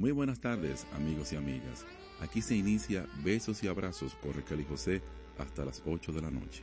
Muy buenas tardes, amigos y amigas. Aquí se inicia Besos y Abrazos con Raquel y José hasta las 8 de la noche.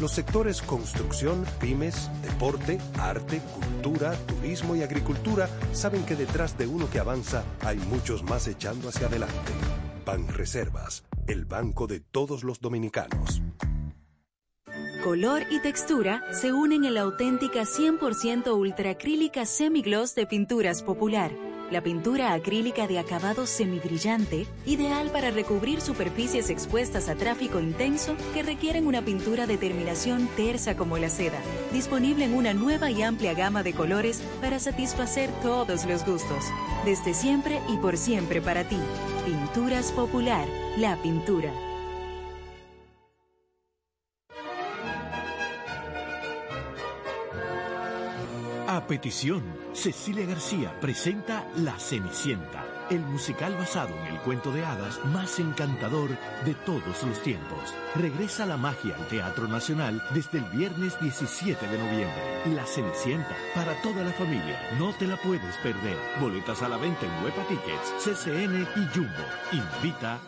Los sectores construcción, pymes, deporte, arte, cultura, turismo y agricultura saben que detrás de uno que avanza hay muchos más echando hacia adelante. Banreservas, el banco de todos los dominicanos. Color y textura se unen en la auténtica 100% ultracrílica semigloss de Pinturas Popular la pintura acrílica de acabado semibrillante, ideal para recubrir superficies expuestas a tráfico intenso que requieren una pintura de terminación tersa como la seda. Disponible en una nueva y amplia gama de colores para satisfacer todos los gustos. Desde siempre y por siempre para ti. Pinturas Popular, la pintura. Petición, Cecilia García presenta La Cenicienta, el musical basado en el cuento de hadas más encantador de todos los tiempos. Regresa la magia al Teatro Nacional desde el viernes 17 de noviembre. La Cenicienta, para toda la familia, no te la puedes perder. Boletas a la venta en Huepa Tickets, CCN y Jumbo. Invita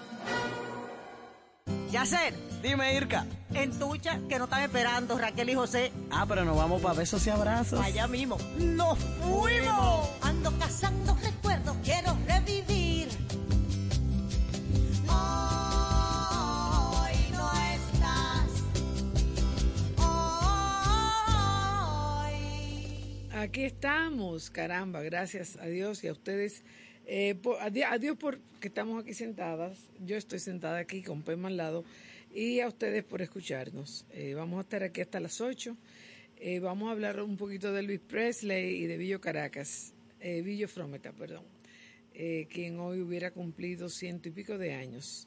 Yacer, dime Irka. En tucha, que no están esperando Raquel y José. Ah, pero nos vamos para besos y abrazos. Allá mismo. ¡Nos fuimos! Ando cazando recuerdos, quiero revivir. Hoy no estás. Hoy. Aquí estamos, caramba, gracias a Dios y a ustedes eh, por, porque estamos aquí sentadas. Yo estoy sentada aquí con Pema al lado. Y a ustedes por escucharnos. Eh, vamos a estar aquí hasta las 8. Eh, vamos a hablar un poquito de Luis Presley y de Villo Caracas. Eh, Villo Frometa, perdón. Quien hoy hubiera cumplido ciento y pico de años.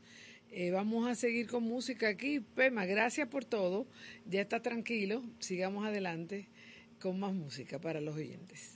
Vamos a seguir con música aquí. Pema, gracias por todo. Ya está tranquilo. Sigamos adelante con más música para los oyentes.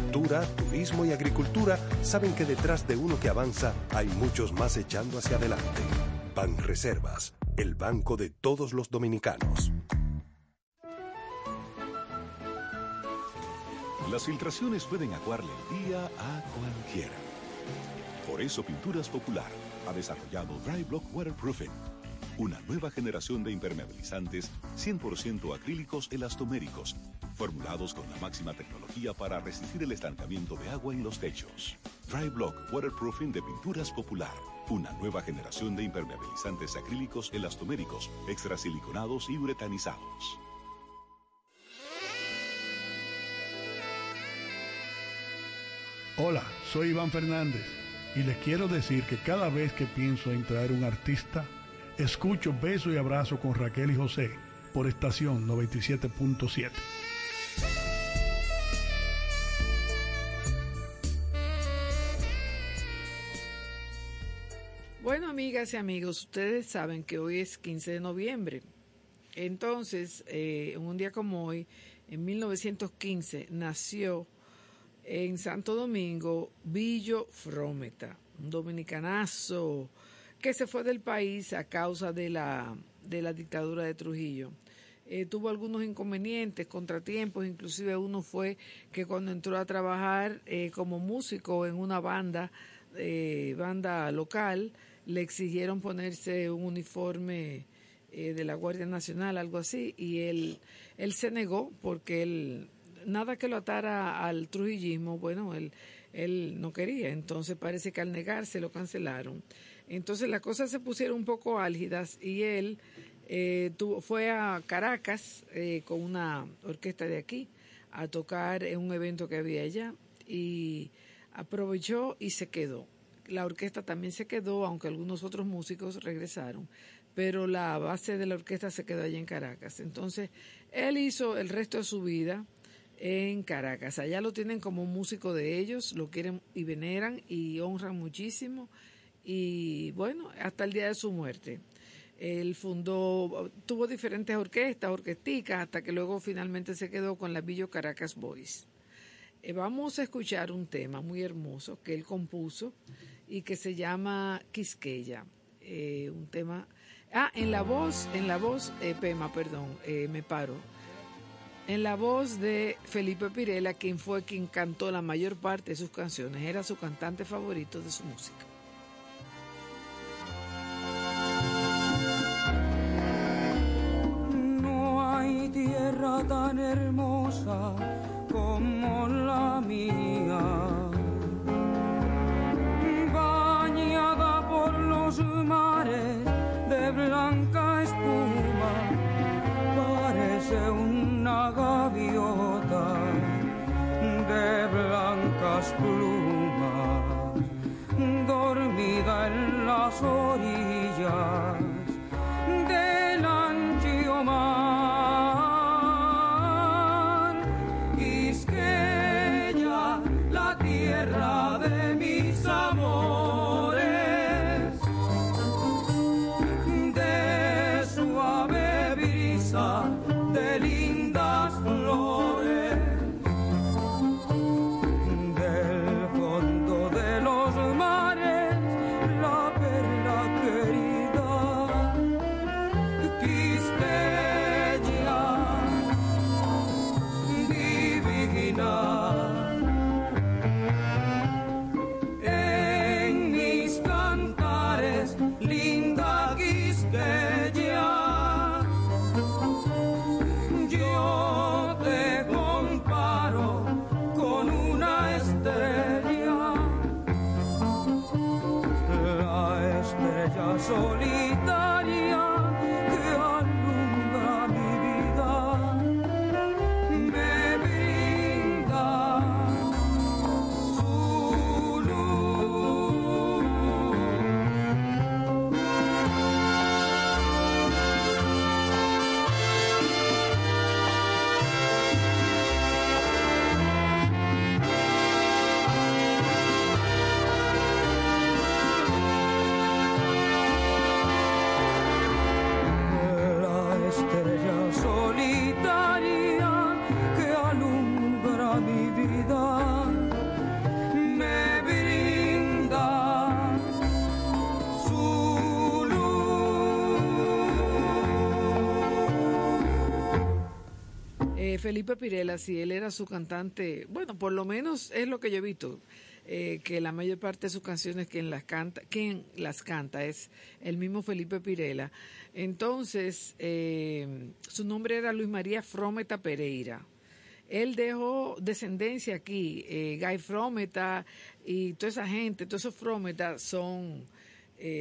turismo y agricultura saben que detrás de uno que avanza hay muchos más echando hacia adelante. Ban Reservas, el banco de todos los dominicanos. Las filtraciones pueden aguarle el día a cualquiera. Por eso Pinturas Popular ha desarrollado Dry Block Waterproofing, una nueva generación de impermeabilizantes 100% acrílicos elastoméricos, formulados con la máxima tecnología para resistir el estancamiento de agua en los techos. Dry Block Waterproofing de Pinturas Popular, una nueva generación de impermeabilizantes acrílicos elastoméricos, extrasiliconados y uretanizados. Hola, soy Iván Fernández y les quiero decir que cada vez que pienso en traer un artista, escucho Beso y Abrazo con Raquel y José por estación 97.7. Bueno, amigas y amigos, ustedes saben que hoy es 15 de noviembre. Entonces, eh, en un día como hoy, en 1915, nació en Santo Domingo Villo Frometa, un dominicanazo que se fue del país a causa de la, de la dictadura de Trujillo. Eh, tuvo algunos inconvenientes, contratiempos, inclusive uno fue que cuando entró a trabajar eh, como músico en una banda, eh, banda local, le exigieron ponerse un uniforme de la Guardia Nacional, algo así, y él, él se negó porque él nada que lo atara al trujillismo, bueno, él, él no quería, entonces parece que al negarse lo cancelaron. Entonces las cosas se pusieron un poco álgidas y él eh, tuvo, fue a Caracas eh, con una orquesta de aquí a tocar en un evento que había allá y aprovechó y se quedó. La orquesta también se quedó, aunque algunos otros músicos regresaron, pero la base de la orquesta se quedó allá en Caracas. Entonces, él hizo el resto de su vida en Caracas. Allá lo tienen como músico de ellos, lo quieren y veneran y honran muchísimo. Y bueno, hasta el día de su muerte. Él fundó, tuvo diferentes orquestas, orquesticas, hasta que luego finalmente se quedó con la Villo Caracas Boys. Eh, vamos a escuchar un tema muy hermoso que él compuso y que se llama Quisqueya. Eh, un tema. Ah, en la voz, en la voz, eh, Pema, perdón, me paro en la voz de Felipe Pirela, quien fue quien cantó la mayor parte de sus canciones, era su cantante favorito de su música. Tierra tan hermosa como la mía, bañada por los mares de blanca espuma, parece un una gaviota de blancas plumas, dormida en las orillas Felipe Pirela, si él era su cantante, bueno, por lo menos es lo que yo he visto, eh, que la mayor parte de sus canciones quien las canta, quien las canta es el mismo Felipe Pirela. Entonces, eh, su nombre era Luis María Frometa Pereira. Él dejó descendencia aquí, eh, Guy Frometa y toda esa gente, todos esos Frometa son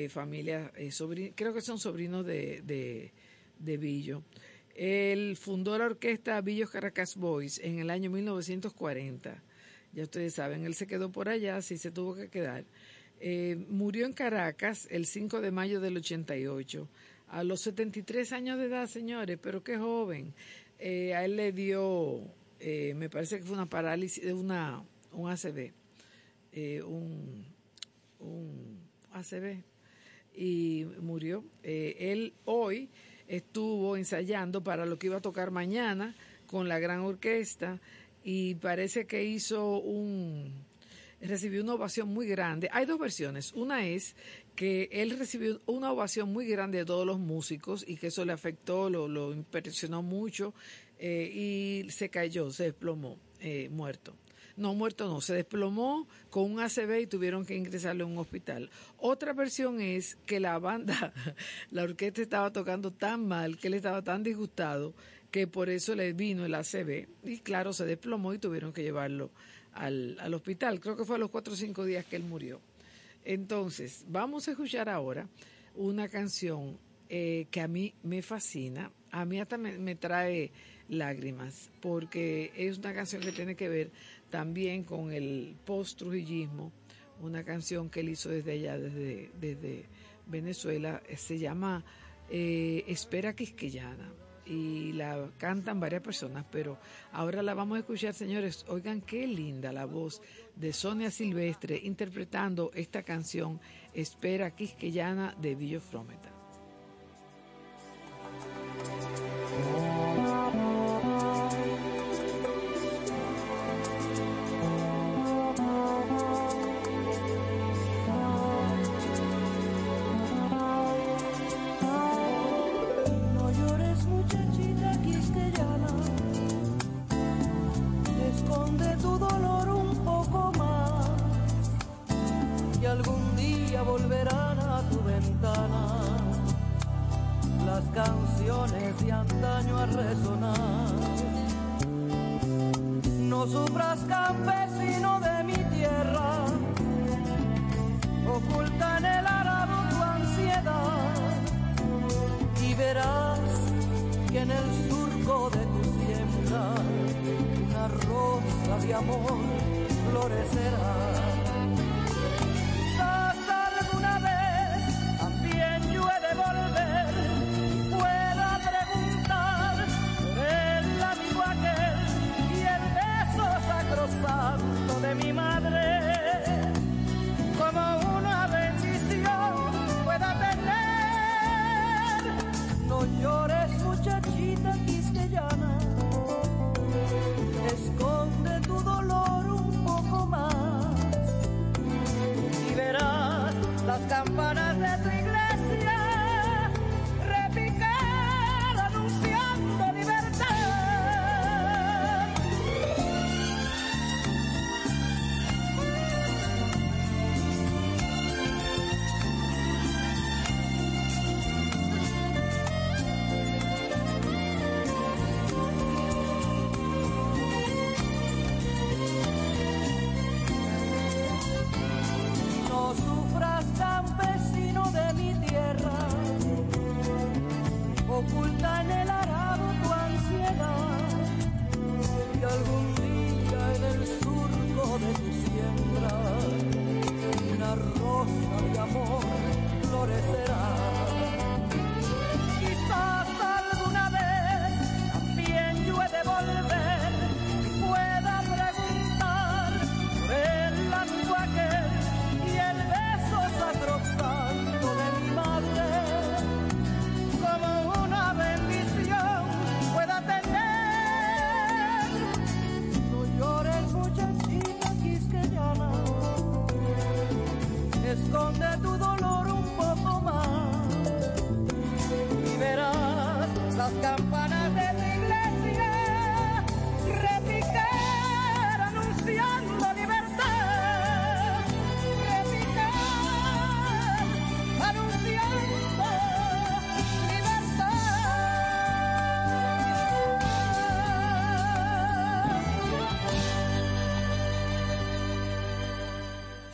familias, creo que son sobrinos de, de, de Billo. Él fundó la orquesta Billo Caracas Boys en el año 1940. Ya ustedes saben, él se quedó por allá, sí se tuvo que quedar. Eh, murió en Caracas el 5 de mayo del 88, a los 73 años de edad, señores, pero qué joven. Eh, a él le dio, eh, me parece que fue una parálisis, una, un ACV, un, un y murió. Él hoy estuvo ensayando para lo que iba a tocar mañana con la gran orquesta y parece que hizo un recibió una ovación muy grande. Hay dos versiones. Una es que él recibió una ovación muy grande de todos los músicos y que eso le afectó, lo, lo impresionó mucho eh, y se cayó, se desplomó, eh, muerto. No, muerto no, se desplomó con un ACV y tuvieron que ingresarlo en un hospital. Otra versión es que la banda, la orquesta estaba tocando tan mal, que él estaba tan disgustado, que por eso le vino el ACV y claro, se desplomó y tuvieron que llevarlo al, al hospital. Creo que fue a los cuatro o cinco días que él murió. Entonces, vamos a escuchar ahora una canción eh, que a mí me fascina, a mí hasta me, me, trae lágrimas, porque es una canción que tiene que ver también con el post-trujillismo, una canción que él hizo desde allá, desde, desde Venezuela, se llama eh, Espera Quisqueyana y la cantan varias personas, pero ahora la vamos a escuchar, señores. Oigan qué linda la voz de Sonia Silvestre interpretando esta canción Espera Quisqueyana de Billo Frometa.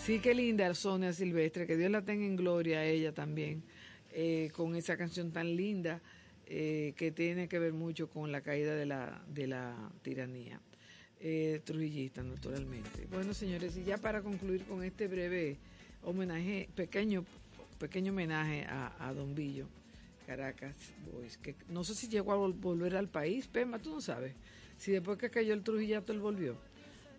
Sí, qué linda Sonia Silvestre, que Dios la tenga en gloria a ella también, eh, con esa canción tan linda eh, que tiene que ver mucho con la caída de la, de la tiranía. Eh, trujillista, naturalmente. Bueno, señores, y ya para concluir con este breve homenaje, pequeño, pequeño homenaje a, Don Billo, Caracas Boys, que no sé si llegó a volver al país, Pema, tú no sabes, si después que cayó el Trujillato él volvió.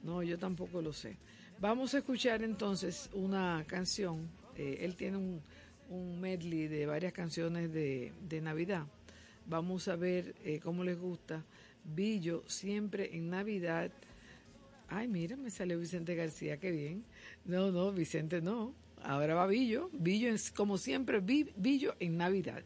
No, yo tampoco lo sé. Vamos a escuchar entonces una canción. Eh, él tiene un, un, medley de varias canciones de, de Navidad. Vamos a ver eh, cómo les gusta. Billo, siempre en Navidad. Ay, mira, me salió Vicente García, qué bien. No, no, Vicente no. Ahora va Billo. Billo es como siempre, Billo en Navidad.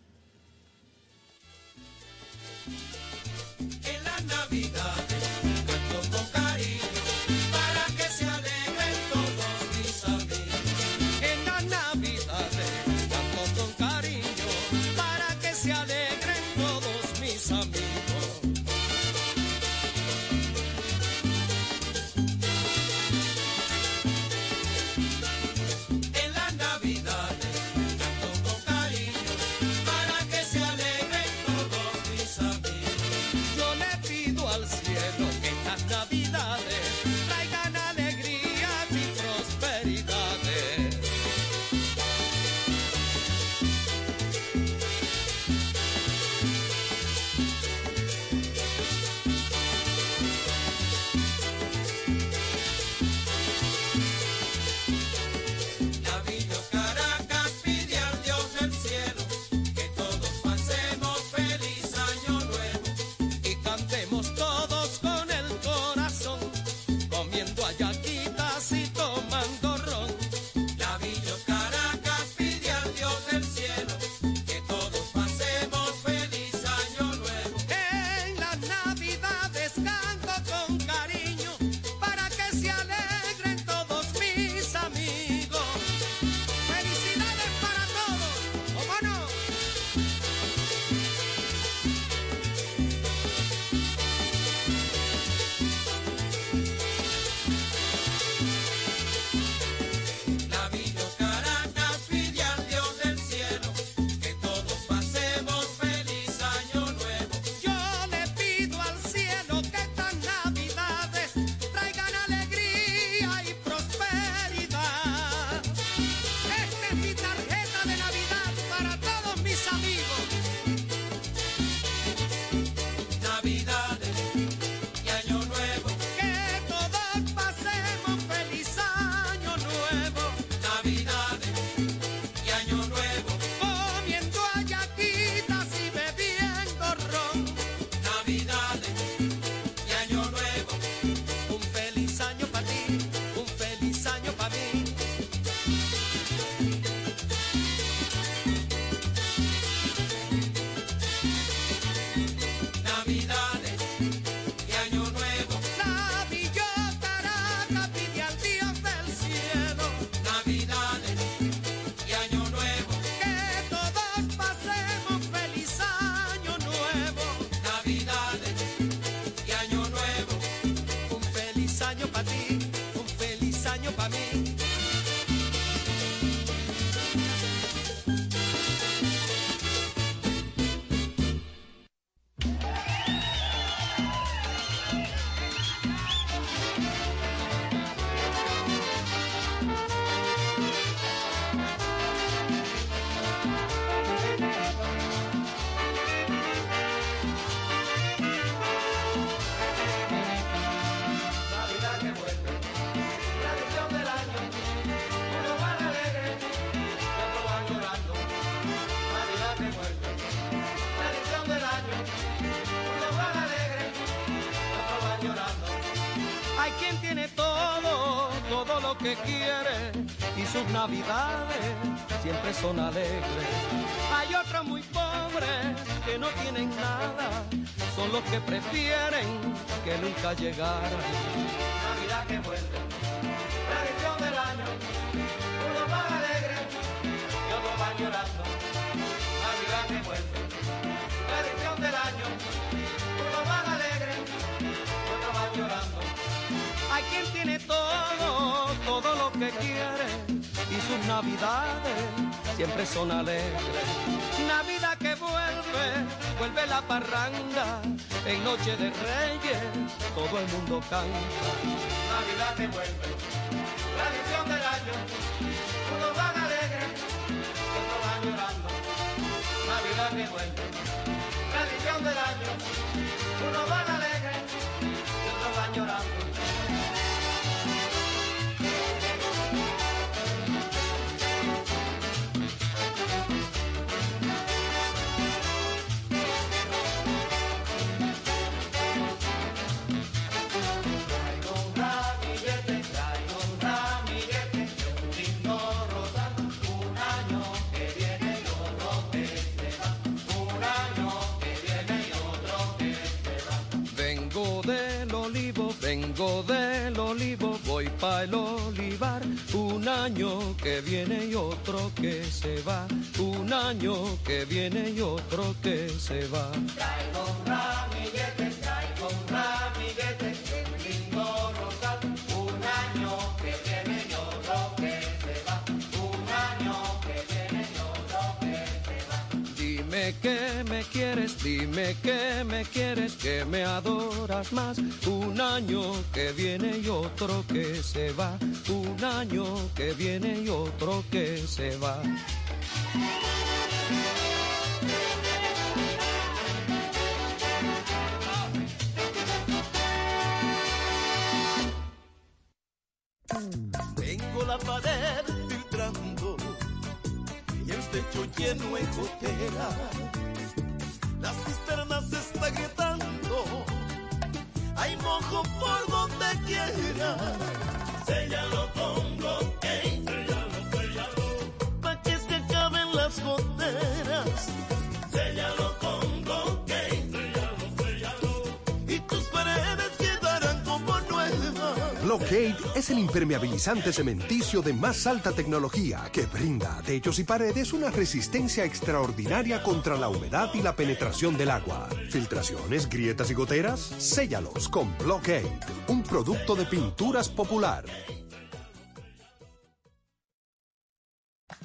Que quiere y sus navidades siempre son alegres. Hay otros muy pobres que no tienen nada, son los que prefieren que nunca llegara. Navidad que vuelve, tradición del año, unos van alegres y otros van llorando. Navidad que vuelve, tradición del año, unos van alegres y otros van llorando. Hay quien tiene todo lo que quiere y sus navidades siempre son alegres. Navidad que vuelve, vuelve la parranda, en noche de reyes todo el mundo canta. Navidad que vuelve, tradición del año, unos van alegres otros van llorando. Navidad que vuelve, tradición del año, unos van alegres voy pa' el olivar. Un año que viene y otro que se va. Un año que viene y otro que se va. Traigo un ramillete, dime que me quieres, que me adoras más. Un año que viene y otro que se va. Un año que viene y otro que se va. Tengo la pared filtrando y el techo lleno de gotera. Las cisternas se está gritando, hay mojo por donde quiera. Séllalo con bloque, séllalo, séllalo, pa' que se acaben las goteras. Blockade es el impermeabilizante cementicio de más alta tecnología que brinda a techos y paredes una resistencia extraordinaria contra la humedad y la penetración del agua. Filtraciones, grietas y goteras, séllalos con Blockade, un producto de pinturas popular.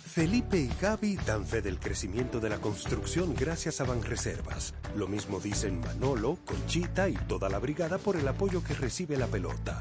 Felipe y Gaby dan fe del crecimiento de la construcción gracias a Banreservas. Lo mismo dicen Manolo, Conchita y toda la brigada por el apoyo que recibe la pelota.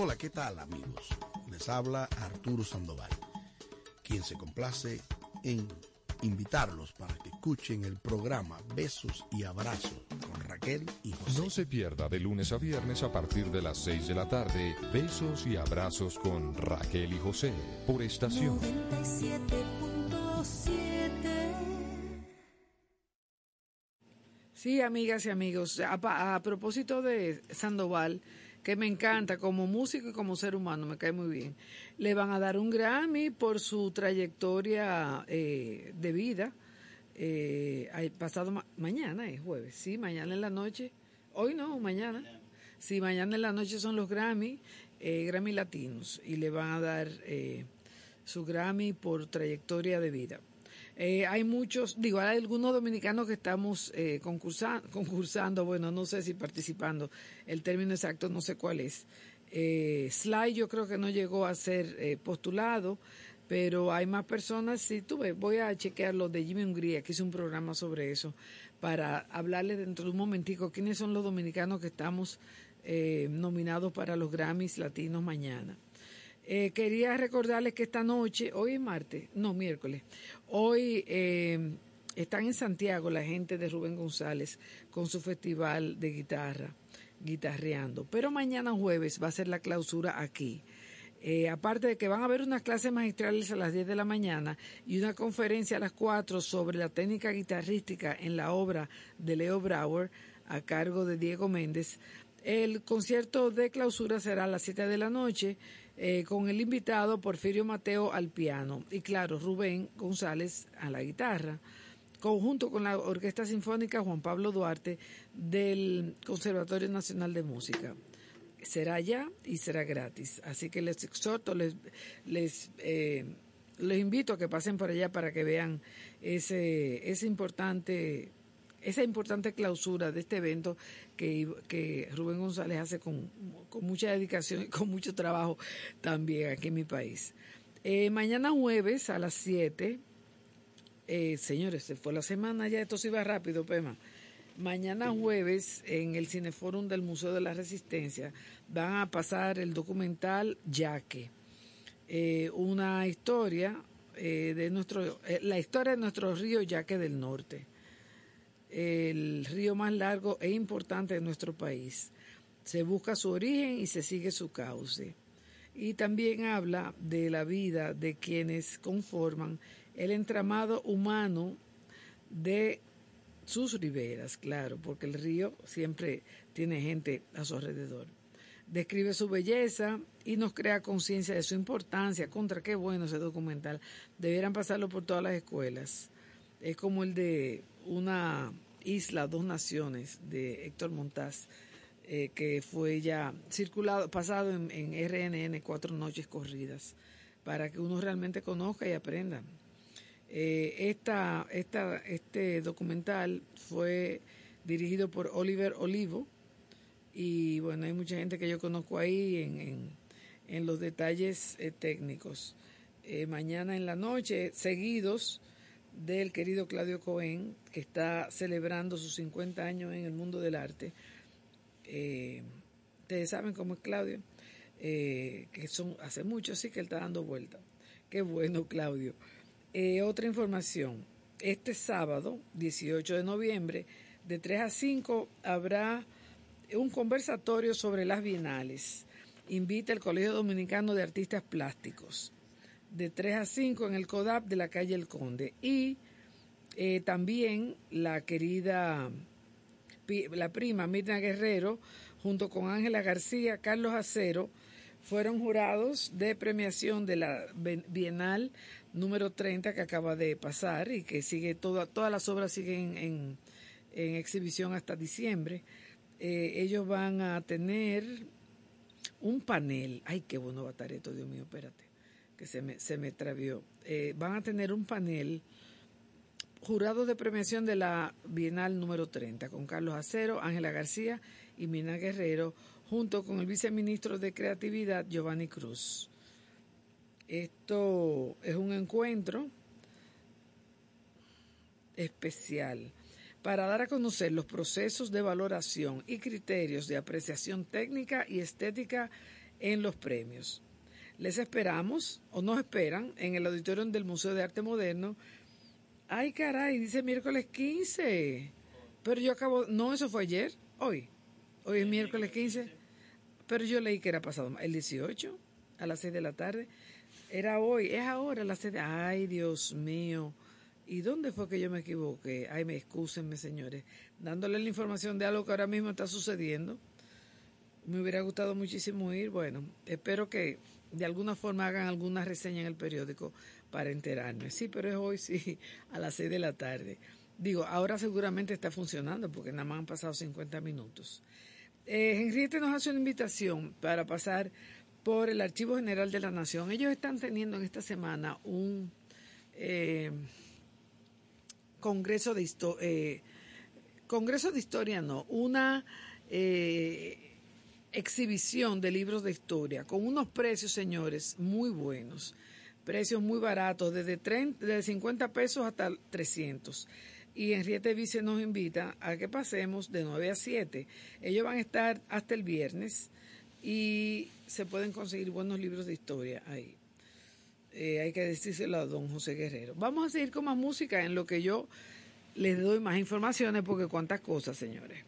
Hola, ¿qué tal amigos? Les habla Arturo Sandoval, quien se complace en invitarlos para que escuchen el programa Besos y Abrazos con Raquel y José. No se pierda de lunes a viernes a partir de las 6 de la tarde Besos y Abrazos con Raquel y José por estación. 97.7 Sí, amigas y amigos, a, propósito de Sandoval, que me encanta como músico y como ser humano, me cae muy bien, le van a dar un Grammy por su trayectoria eh, de vida. Eh, pasado ma- mañana es jueves, sí, mañana en la noche, hoy no, mañana. Sí, mañana en la noche son los Grammy, eh, Grammy Latinos, y le van a dar eh, su Grammy por trayectoria de vida. Eh, hay muchos, digo, hay algunos dominicanos que estamos eh, concursa- concursando, bueno, no sé si participando, el término exacto no sé cuál es. Eh, Sly yo creo que no llegó a ser eh, postulado, pero hay más personas, si tú ves, voy a chequear lo de Jimmy Hungría, que hizo un programa sobre eso, para hablarle dentro de un momentico quiénes son los dominicanos que estamos eh, nominados para los Grammys Latinos mañana. Eh, quería recordarles que esta noche, hoy es martes, no, miércoles, hoy eh, están en Santiago la gente de Rubén González con su festival de guitarra, guitarreando. Pero mañana jueves va a ser la clausura aquí. Eh, aparte de que van a haber unas clases magistrales a las 10 de la mañana y una conferencia a las 4 sobre la técnica guitarrística en la obra de Leo Brauer a cargo de Diego Méndez, El concierto de clausura será a las 7 de la noche eh, con el invitado Porfirio Mateo al piano y claro, Rubén González a la guitarra, conjunto con la Orquesta Sinfónica Juan Pablo Duarte del Conservatorio Nacional de Música. Será allá y será gratis. Así que les exhorto, les, les, eh, invito a que pasen por allá para que vean ese, ese importante esa importante clausura de este evento que, que Rubén González hace con, con, mucha dedicación y con mucho trabajo también aquí en mi país. Eh, mañana jueves a las 7, eh, señores, se fue la semana ya, esto se iba rápido, Pema. Mañana jueves en el Cineforum del Museo de la Resistencia van a pasar el documental Yaque, eh, una historia eh, de nuestro, eh, la historia de nuestro río Yaque del Norte el río más largo e importante de nuestro país. Se busca su origen y se sigue su cauce. Y también habla de la vida de quienes conforman el entramado humano de sus riberas, claro, porque el río siempre tiene gente a su alrededor. Describe su belleza y nos crea conciencia de su importancia. Contra qué bueno ese documental. Debieran pasarlo por todas las escuelas. Es como el de una isla, dos naciones de Héctor Montaz, eh, que fue ya circulado, pasado en, RNN cuatro noches corridas, para que uno realmente conozca y aprenda. Eh, esta, esta, este documental fue dirigido por Oliver Olivo y bueno, hay mucha gente que yo conozco ahí en, en, en los detalles eh, técnicos. mañana en la noche, seguidos, del querido Claudio Cohen, que está celebrando sus 50 años en el mundo del arte. Eh, ustedes saben cómo es Claudio, eh, que son hace mucho, sí que él está dando vuelta. Qué bueno, Claudio. Eh, otra información. Este sábado, 18 de noviembre, de 3 a 5, habrá un conversatorio sobre las bienales. Invita el Colegio Dominicano de Artistas Plásticos de 3 a 5 en el CODAP de la calle El Conde. Y eh, también la querida, la prima Mirna Guerrero, junto con Ángela García, Carlos Acero, fueron jurados de premiación de la Bienal número 30 que acaba de pasar y que sigue, toda, todas las obras siguen en, en exhibición hasta diciembre. Eh, ellos van a tener un panel. Ay, qué bueno va a estar esto, Dios mío, espérate que se me, se me travió. Eh, van a tener un panel jurado de premiación de la Bienal número 30 con Carlos Acero, Ángela García y Mina Guerrero, junto con el viceministro de Creatividad Giovanni Cruz. Esto es un encuentro especial para dar a conocer los procesos de valoración y criterios de apreciación técnica y estética en los premios. Les esperamos, o nos esperan, en el auditorio del Museo de Arte Moderno. Ay, caray, dice miércoles 15. Pero yo acabo, no, eso fue ayer, hoy. Hoy es miércoles 15. Pero yo leí que era pasado, el 18, a las 6 de la tarde. Era hoy, es ahora a las 6 de... Ay, Dios mío. ¿Y dónde fue que yo me equivoqué? Ay, me excúsenme, señores. Dándole la información de algo que ahora mismo está sucediendo. Me hubiera gustado muchísimo ir. Bueno, espero que de alguna forma hagan alguna reseña en el periódico para enterarme. Sí, pero es hoy, sí, a las seis de la tarde. Digo, ahora seguramente está funcionando porque nada más han pasado 50 minutos. Eh, Henriette nos hace una invitación para pasar por el Archivo General de la Nación. Ellos están teniendo en esta semana un eh, congreso de historia, eh, congreso de historia no, una eh, exhibición de libros de historia con unos precios, señores, muy buenos. Precios muy baratos, desde, 30, desde 50 pesos hasta 300. Y Henriette Vice nos invita a que pasemos de 9 a 7. Ellos van a estar hasta el viernes y se pueden conseguir buenos libros de historia ahí. Eh, hay que decírselo a don José Guerrero. Vamos a seguir con más música en lo que yo les doy más informaciones porque cuántas cosas, señores.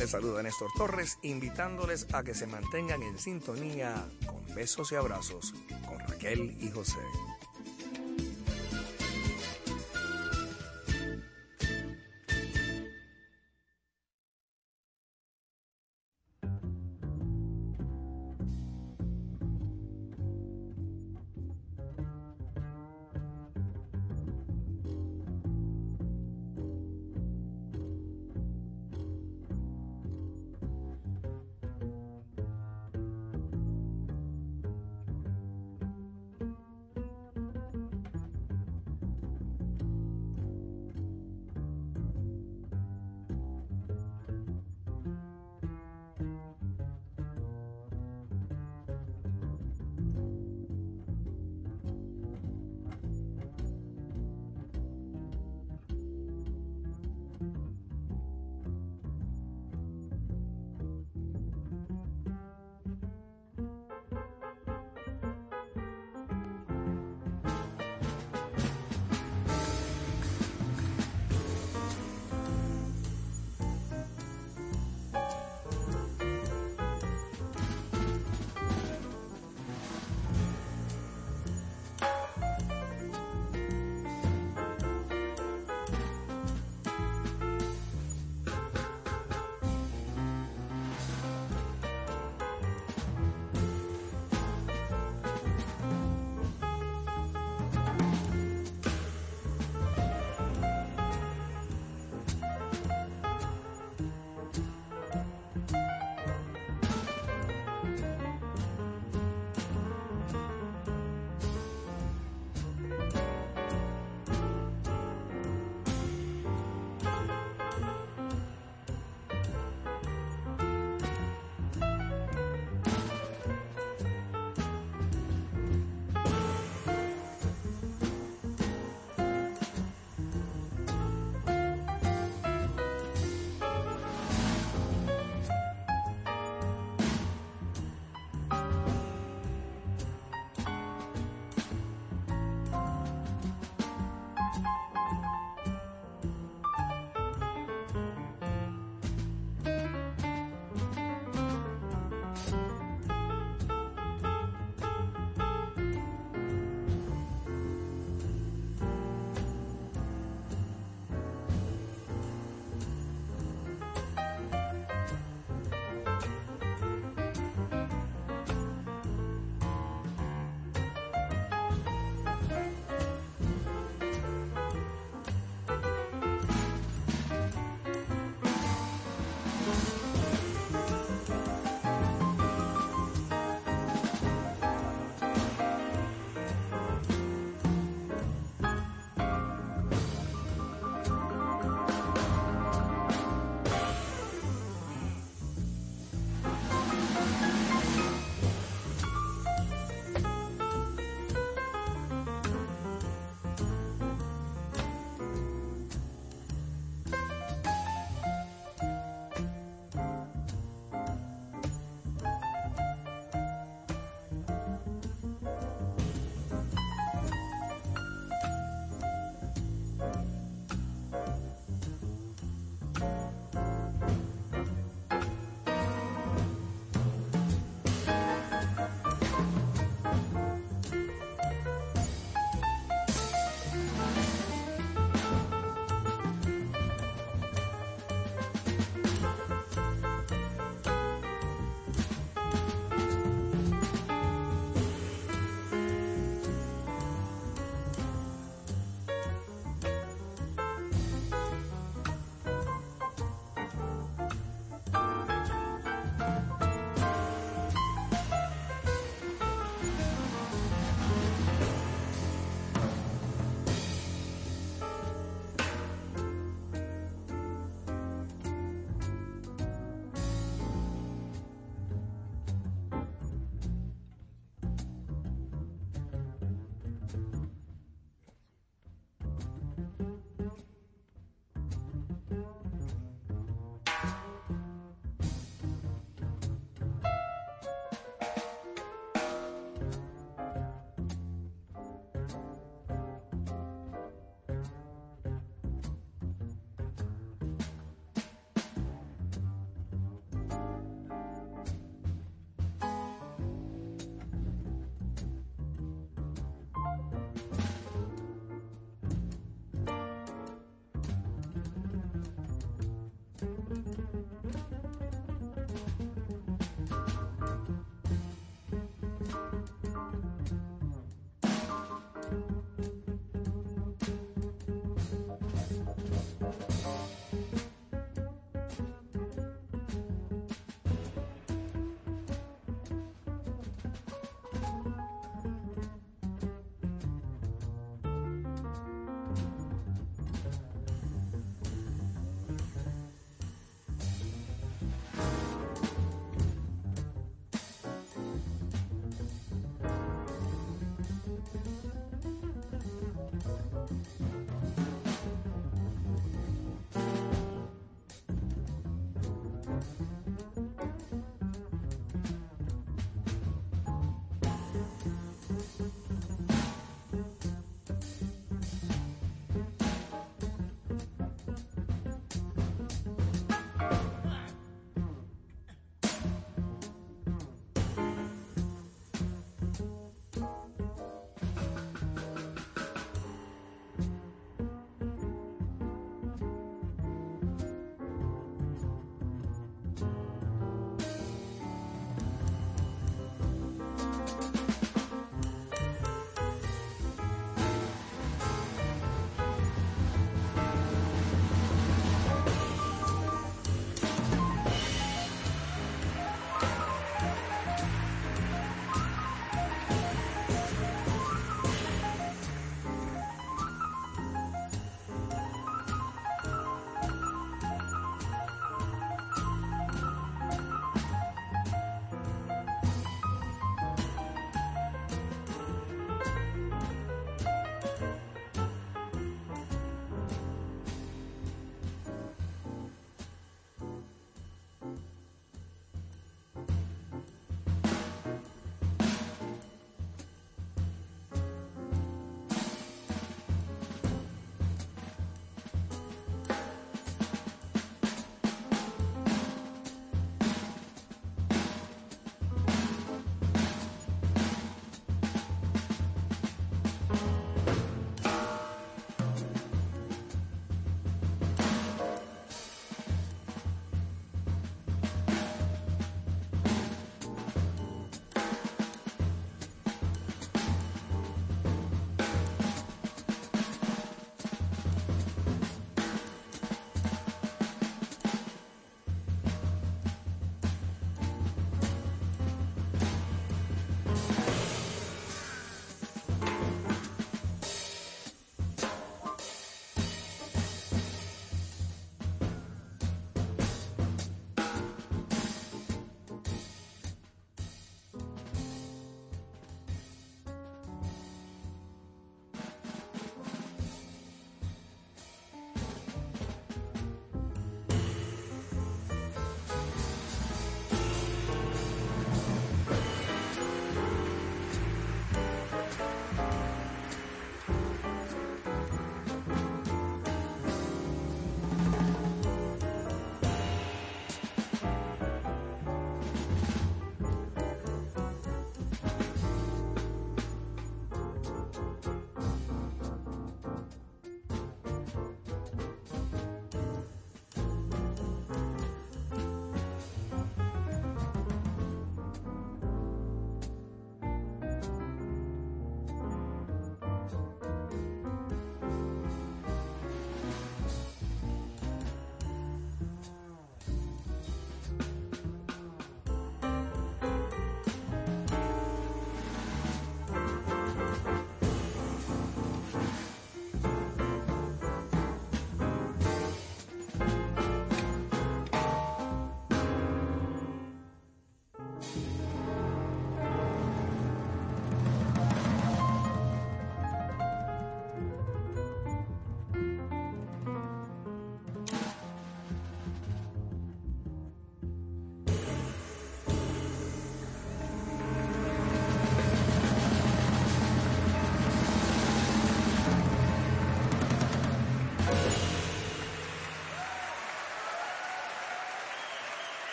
Les saluda Néstor Torres, invitándoles a que se mantengan en sintonía con besos y abrazos con Raquel y José.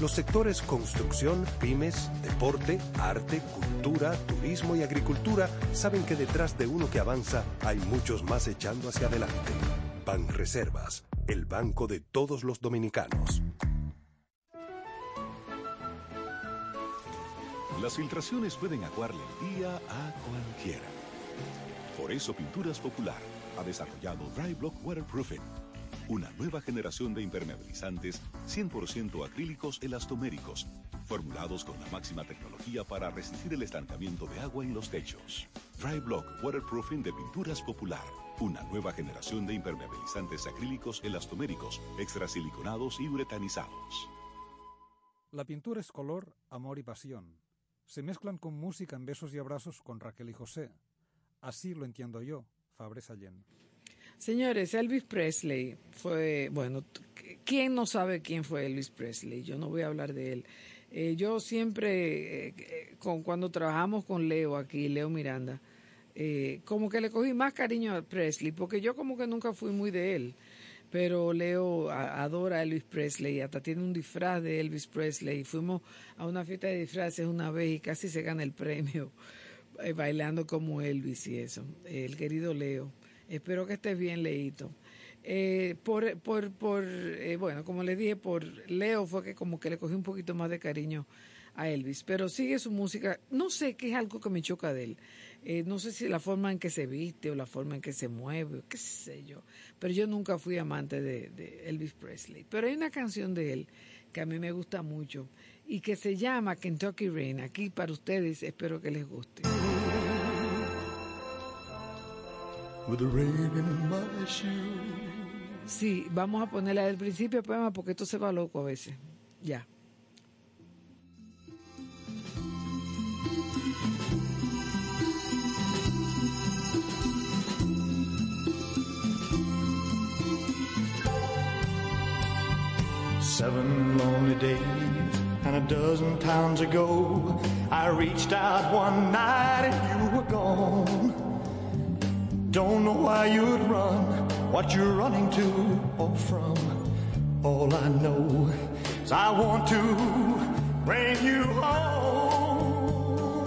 Los sectores construcción, pymes, deporte, arte, cultura, turismo y agricultura saben que detrás de uno que avanza hay muchos más echando hacia adelante. Banreservas, el banco de todos los dominicanos. Las filtraciones pueden aguarle el día a cualquiera. Por eso Pinturas Popular ha desarrollado Dry Block Waterproofing, una nueva generación de impermeabilizantes 100% acrílicos elastoméricos, formulados con la máxima tecnología para resistir el estancamiento de agua en los techos. Dry Block Waterproofing de Pinturas Popular, una nueva generación de impermeabilizantes acrílicos elastoméricos, extrasiliconados y uretanizados. La pintura es color, amor y pasión. Se mezclan con música en besos y abrazos con Raquel y José. Así lo entiendo yo, Fabre Sallén. Señores, Elvis Presley fue, bueno, ¿quién no sabe quién fue Elvis Presley? Yo no voy a hablar de él. Eh, yo siempre, eh, con, cuando trabajamos con Leo aquí, Leo Miranda, eh, como que le cogí más cariño a Presley, porque yo como que nunca fui muy de él. Pero Leo adora a Elvis Presley, hasta tiene un disfraz de Elvis Presley. Fuimos a una fiesta de disfraces una vez y casi se gana el premio bailando como Elvis y eso. el querido Leo. Espero que estés bien, Leito. Eh, por, por, por eh, bueno, como le dije, por Leo fue que como que le cogí un poquito más de cariño a Elvis, pero sigue su música, no sé qué es algo que me choca de él, eh, no sé si la forma en que se viste o la forma en que se mueve, qué sé yo, pero yo nunca fui amante de, de Elvis Presley, pero hay una canción de él que a mí me gusta mucho y que se llama Kentucky Rain, aquí para ustedes, espero que les guste. With the rain in my shoes. Sí, vamos a ponerla del principio, poema, porque esto se va loco a veces. Ya. Seven lonely days and a dozen towns ago, I reached out one night and you were gone. Don't know why you'd run, what you're running to or from. All I know is I want to bring you home.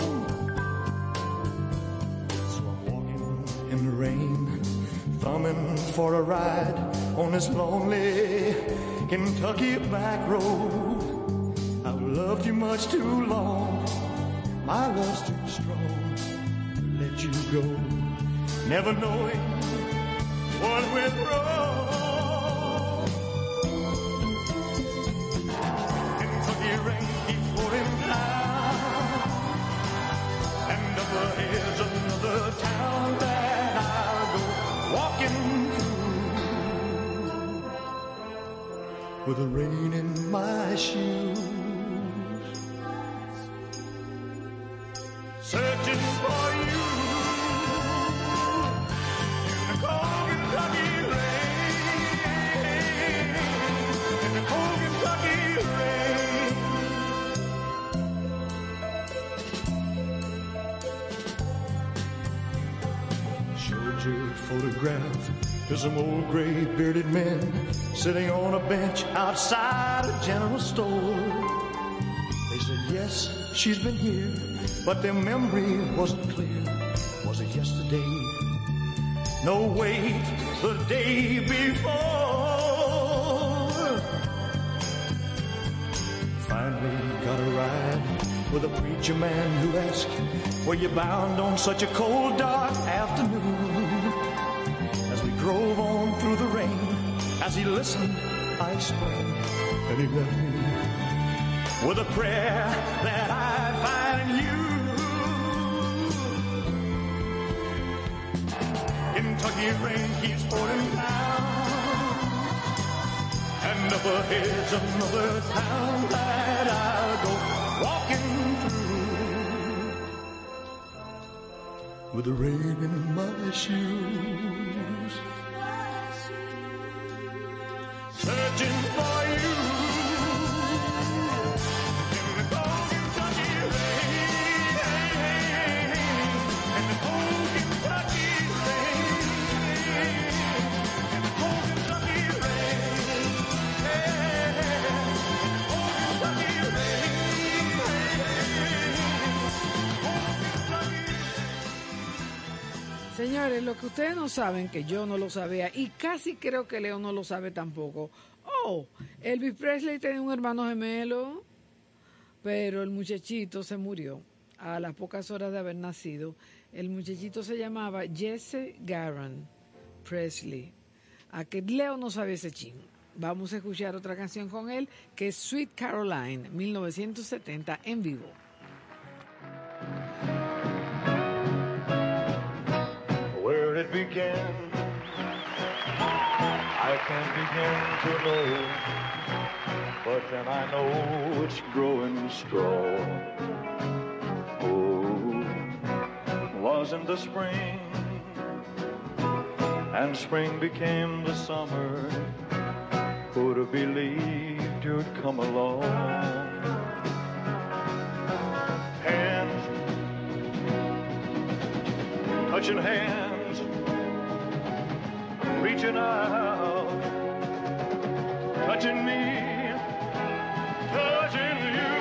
So I'm walking in the rain, thumbing for a ride on this lonely Kentucky back road. I've loved you much too long, my love's too strong to let you go never knowing what went wrong. Kentucky rain keeps pouring down, and up ahead's another town that I'll go walking through with the rain in my shoes. Searching for you. To some old gray bearded men sitting on a bench outside a general store. They said, Yes, she's been here, but their memory wasn't clear. Was it yesterday? No, wait, the day before. Finally got a ride with a preacher man who asked, Were you bound on such a cold, dark afternoon? As he listened, I sprang, and he left me with a prayer that I'd find in you. Kentucky rain keeps pouring down, and up ahead's another town that I'll go walking through with the rain in my shoes, Lo que ustedes no saben, que yo no lo sabía, y casi creo que Leo no lo sabe tampoco. Oh, Elvis Presley tenía un hermano gemelo, pero el muchachito se murió a las pocas horas de haber nacido. El muchachito se llamaba Jesse Garan Presley. A que Leo no sabe ese chin. Vamos a escuchar otra canción con él, que es Sweet Caroline, 1970, en vivo. It. I can't begin to know, but then I know it's growing strong. Oh, was in the spring, and spring became the summer. Who'd have believed you'd come along? Hands touching hands, reaching out, touching me, touching you.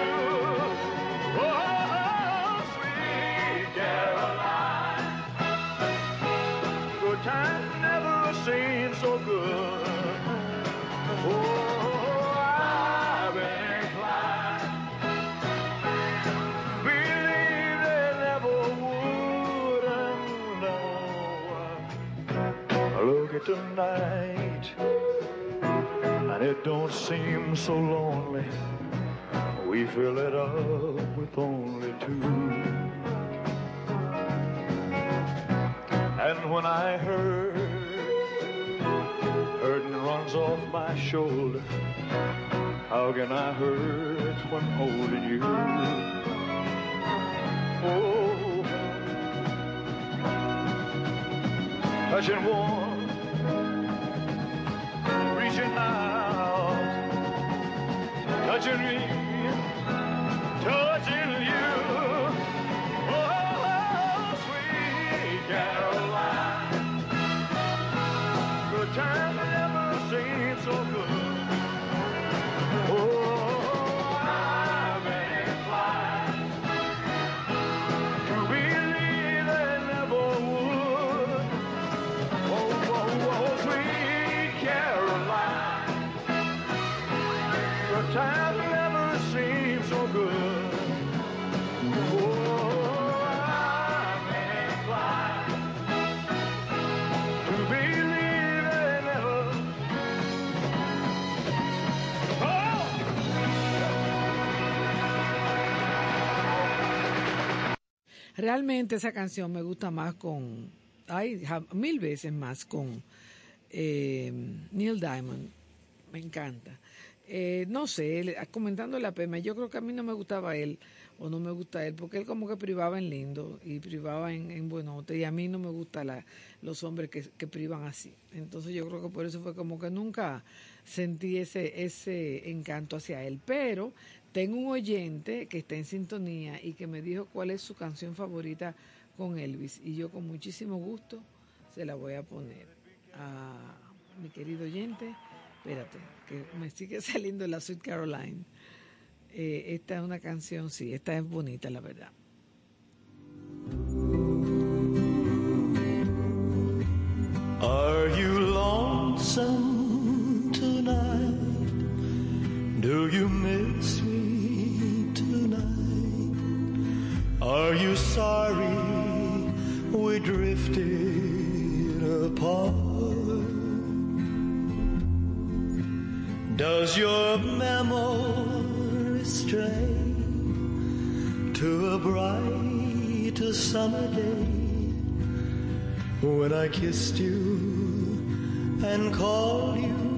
Oh, sweet Caroline, good times never seem so good. Tonight, and it don't seem so lonely. We fill it up with only two. And when I hurt, hurting runs off my shoulder. How can I hurt when holding you? Oh, touching warm, reaching out, touching me, touching you. Oh, sweet Caroline, good times never seem so good. Realmente esa canción me gusta más con, ay, mil veces más con eh, Neil Diamond. Me encanta. Eh, no sé, él- comentando la pena, yo creo que a mí no me gustaba él o no me gusta él, porque él como que privaba en lindo y privaba en, en buenote y a mí no me gustan los hombres que, que privan así. Entonces yo creo que por eso fue como que nunca sentí ese, ese encanto hacia él. Pero tengo un oyente que está en sintonía y que me dijo cuál es su canción favorita con Elvis y yo con muchísimo gusto se la voy a poner a mi querido oyente. Espérate, que me sigue saliendo la Sweet Caroline. Eh, esta es una canción, sí, esta es bonita, la verdad. Are you lonesome tonight? Do you miss me tonight? Are you sorry we drifted apart? Does your memory stray to a bright summer day when I kissed you and called you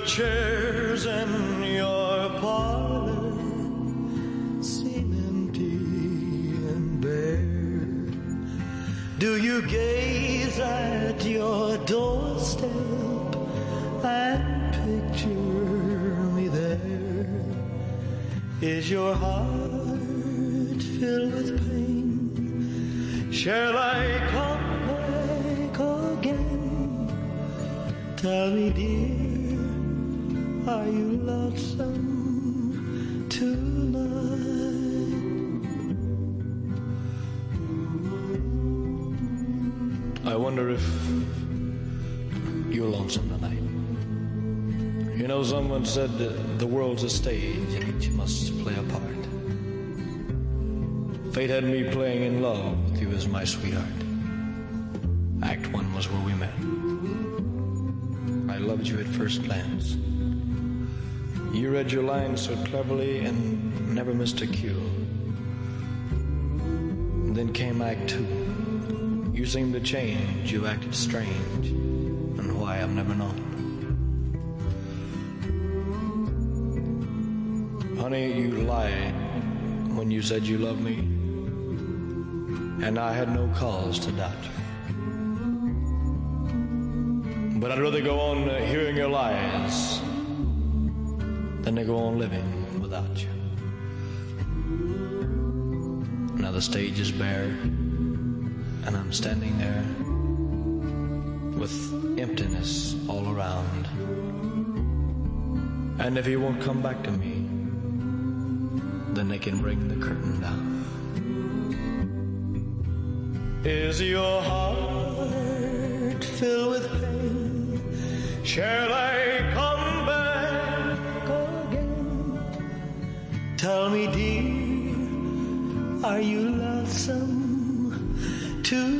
the chairs in your parlor seem empty and bare? Do you gaze at your doorstep and picture me there? Is your heart filled with pain? Shall I come back again? Tell me, dear, are you lonesome tonight? I wonder if you're lonesome tonight. You know, someone said that the world's a stage and each must play a part. Fate had me playing in love with you as my sweetheart. Act one was where we met. I loved you at first glance. You read your lines so cleverly and never missed a cue. Then came Act two. You seemed to change, you acted strange, and why I've never known. Honey, you lied when you said you loved me, and I had no cause to doubt you. But I'd rather go on uh, hearing your lies than to go on living without you. Now the stage is bare, and I'm standing there with emptiness all around. And if you won't come back to me, then they can bring the curtain down. Is your heart filled with pain? Shall I Tell me, dear, are you lonesome tonight?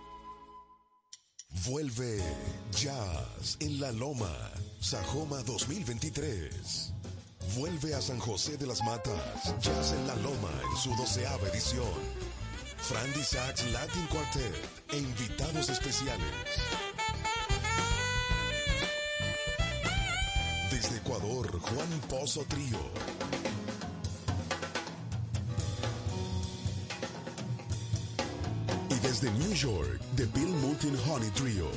Vuelve Jazz en la Loma, Sajoma 2023. Vuelve a San José de las Matas, Jazz en la Loma en su doceava edición. Frandy Sachs Latin Quartet e invitados especiales. Desde Ecuador, Juan Pozo Trío. Desde New York, The Bill Mountain Honey Trio.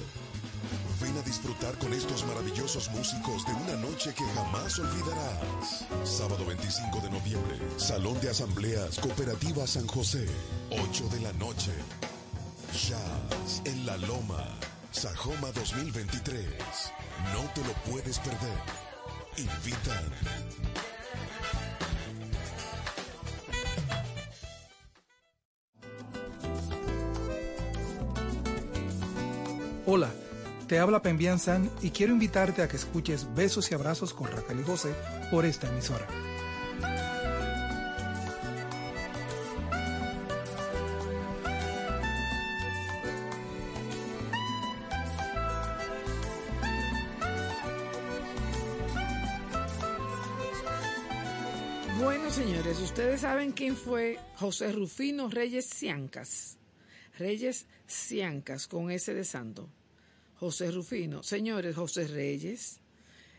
Ven a disfrutar con estos maravillosos músicos de una noche que jamás olvidarás. Sábado 25 de noviembre, Salón de Asambleas Cooperativa San José, 8 de la noche. Jazz en la Loma, Sajoma 2023. No te lo puedes perder. Invitan. Te habla Pembian San y quiero invitarte a que escuches Besos y Abrazos con Raquel y José por esta emisora. Bueno, señores, ustedes saben quién fue José Rufino Reyes Ciancas. Reyes Ciancas, con ese de santo. José Rufino. Señores, José Reyes,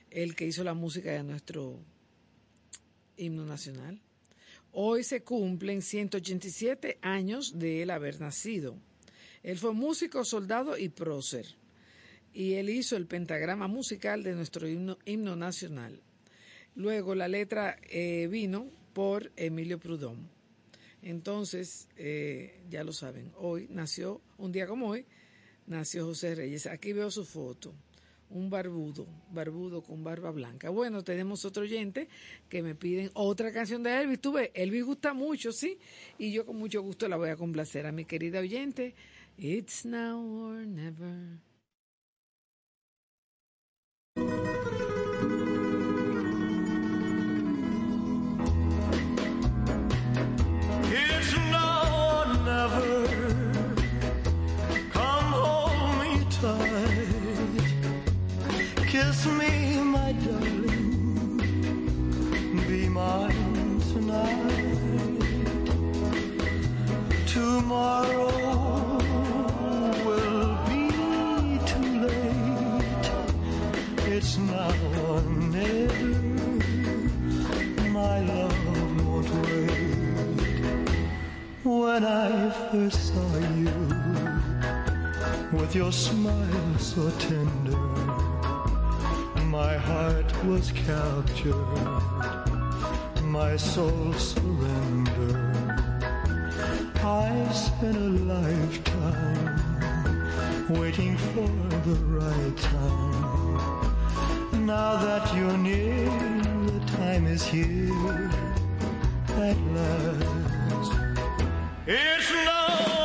el que hizo la música de nuestro himno nacional. Hoy se cumplen 187 años de él haber nacido. Él fue músico, soldado y prócer. Y él hizo el pentagrama musical de nuestro himno, himno nacional. Luego la letra eh, vino por Emilio Prudhomme. Entonces, eh, ya lo saben, hoy nació, un día como hoy, nació José Reyes. Aquí veo su foto, un barbudo, barbudo con barba blanca. Bueno, tenemos otro oyente que me piden otra canción de Elvis. Tú ves, Elvis gusta mucho, ¿sí? Y yo con mucho gusto la voy a complacer a mi querida oyente. It's now or never. Me, my darling. Be mine tonight. Tomorrow will be too late. It's now or never. My love won't wait. When I first saw you, with your smile so tender, my heart was captured, my soul surrendered. I spent a lifetime waiting for the right time. Now that you're near, the time is here at last. It's now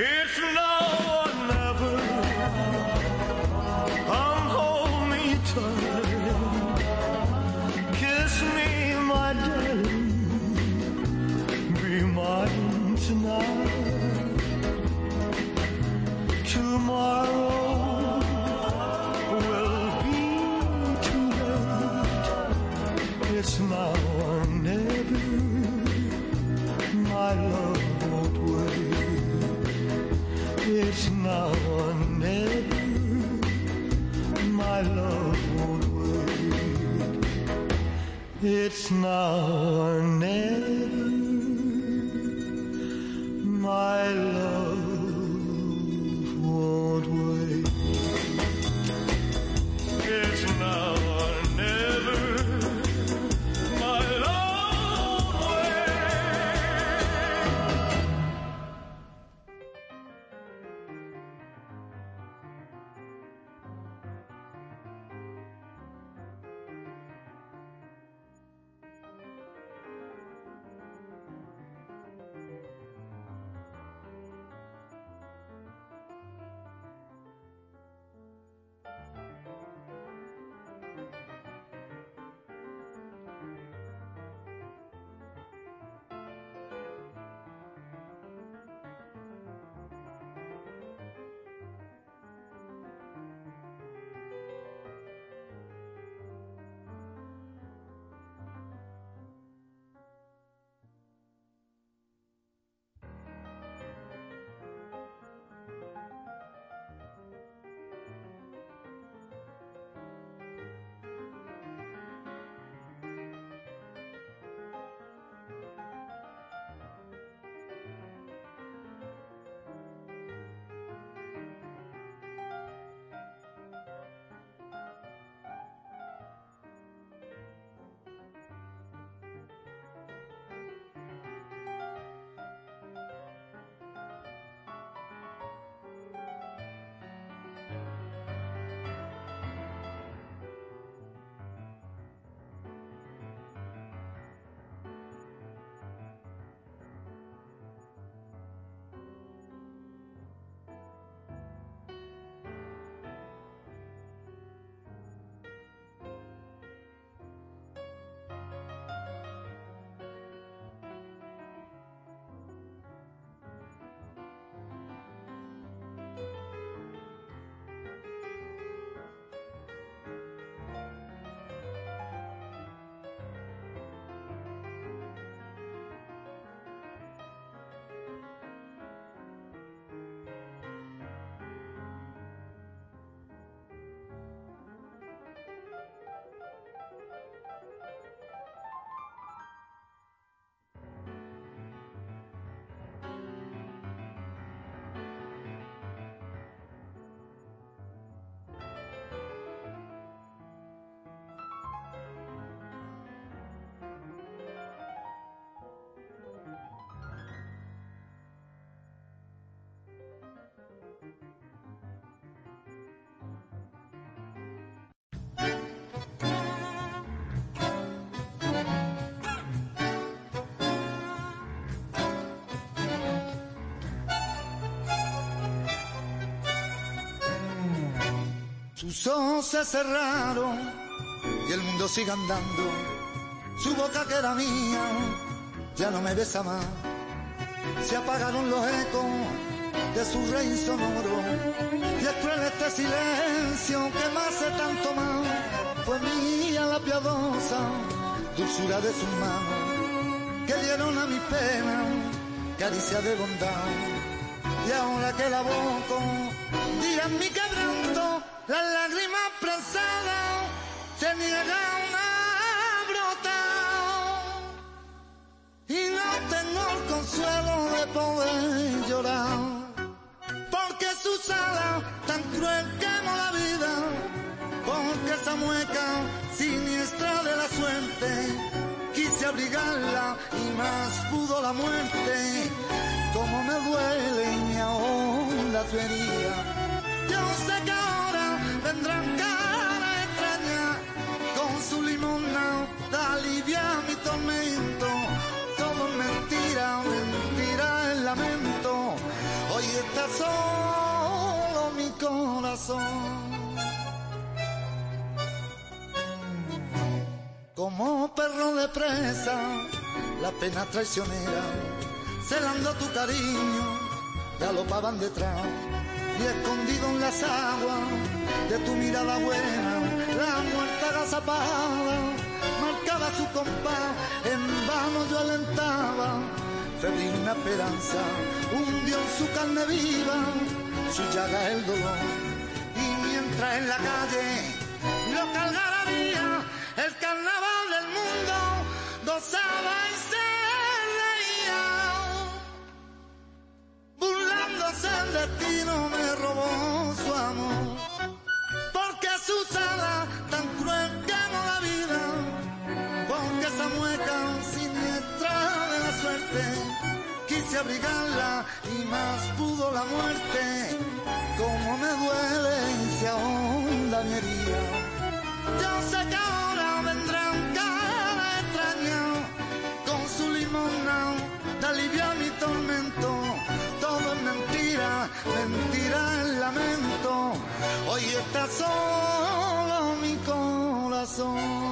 It's now it's now or never. Sus ojos se cerraron y el mundo sigue andando. Su boca que era mía ya no me besa más. Se apagaron los ecos de su rey sonoro y es cruel este silencio que me hace tanto mal. Fue mía la piadosa dulzura de sus manos que dieron a mi pena caricia de bondad. Y ahora que la boco, dirán mi quebranto, las se niegan a brotar. Y no tengo el consuelo de poder llorar, porque su sala tan cruel quemó la vida, porque esa mueca siniestra de la suerte, quise abrigarla y más pudo la muerte como me duele y me ahonda herida. Yo sé que vendrán cara extraña con su limona da alivia mi tormento. Todo mentira, mentira el lamento. Hoy está solo mi corazón. Como perro de presa, la pena traicionera celando tu cariño, galopaban detrás y escondido en las aguas de tu mirada buena, la muerte agazapada marcaba su compás, en vano yo alentaba, febril una esperanza, hundió en su carne viva, su llaga el dolor, y mientras en la calle lo cargara el carnaval del mundo, gozaba y se Burlándose el destino me robó su amor. Porque su sala tan cruel no la vida. Porque esa mueca siniestra de la suerte. Quise abrigarla y más pudo la muerte. Como me duele y se ahonda mi herida. Yo sé que ahora vendrán mentira, el lamento. Hoy está solo mi corazón.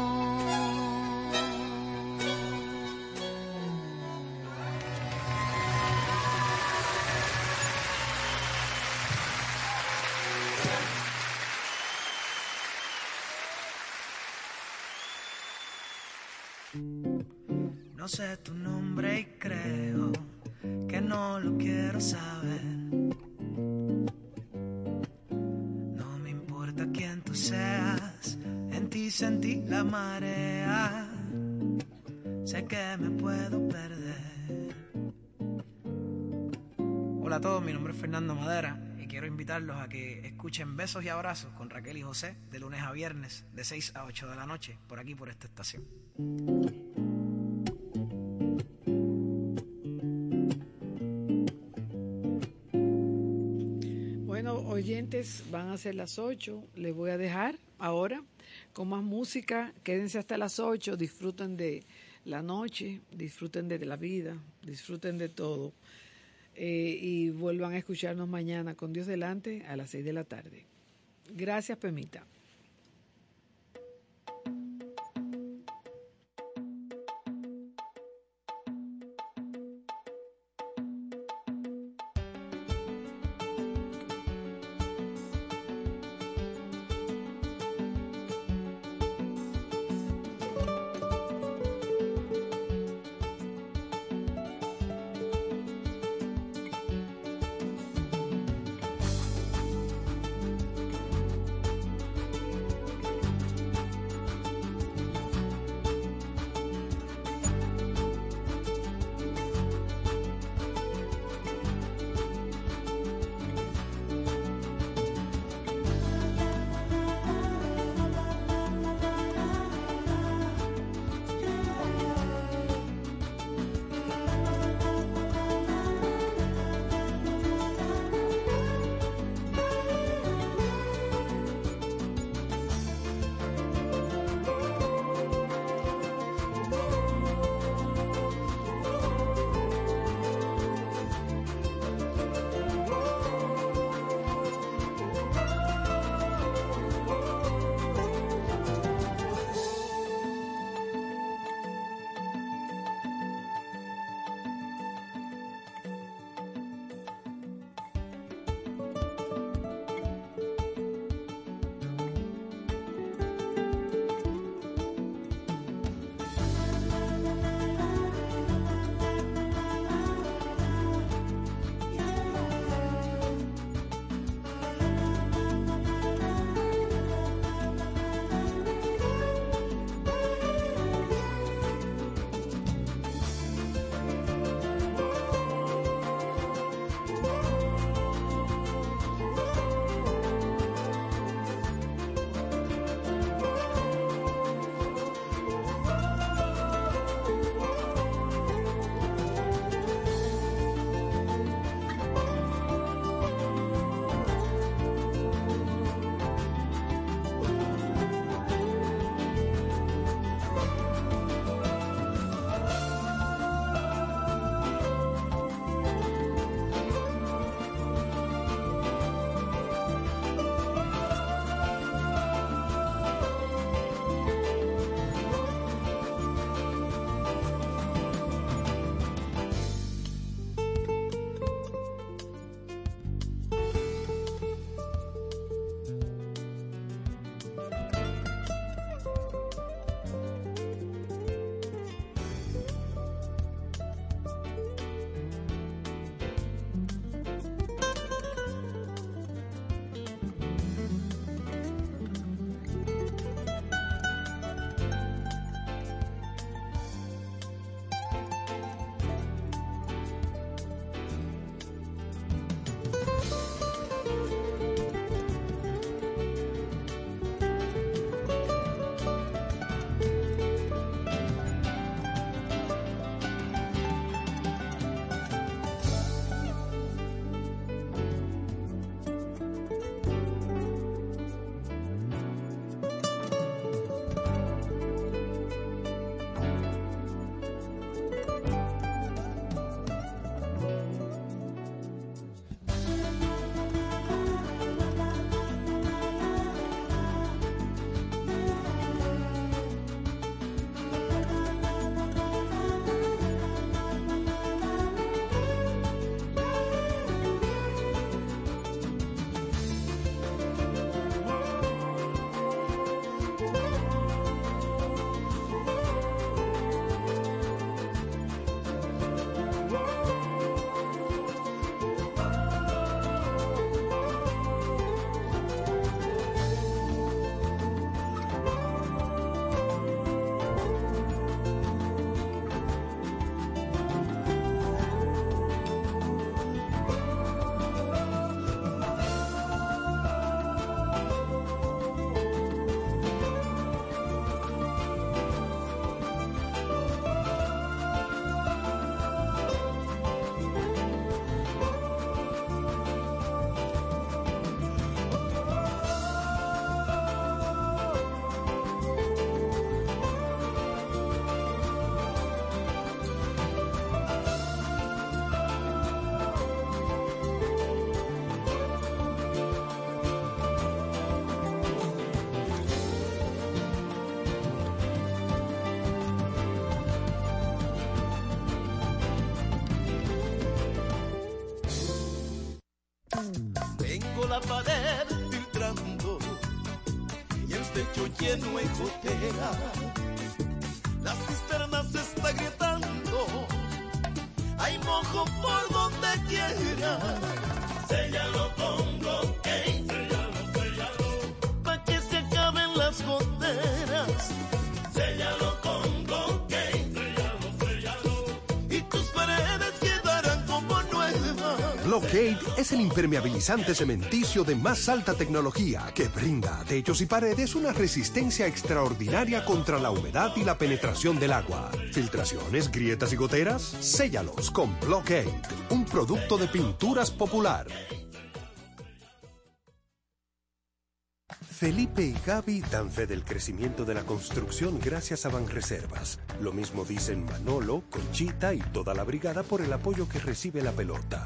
No sé tu nombre y creo que no lo quiero saber. Fernando Madera y quiero invitarlos a que escuchen Besos y Abrazos con Raquel y José de lunes a viernes de 6 a 8 de la noche por aquí por esta estación. Bueno, oyentes, van a ser las 8. Les voy a dejar ahora con más música. Quédense hasta las 8. Disfruten de la noche, disfruten de la vida, disfruten de todo. Eh, y vuelvan a escucharnos mañana con Dios delante a las 6 de la tarde. Gracias, Pemita. Es el impermeabilizante cementicio de más alta tecnología que brinda a techos y paredes una resistencia extraordinaria contra la humedad y la penetración del agua. Filtraciones, grietas y goteras, séllalos con Blockade, un producto de pinturas popular. Felipe y Gaby dan fe del crecimiento de la construcción gracias a Banreservas. Lo mismo dicen Manolo, Conchita y toda la brigada por el apoyo que recibe la pelota.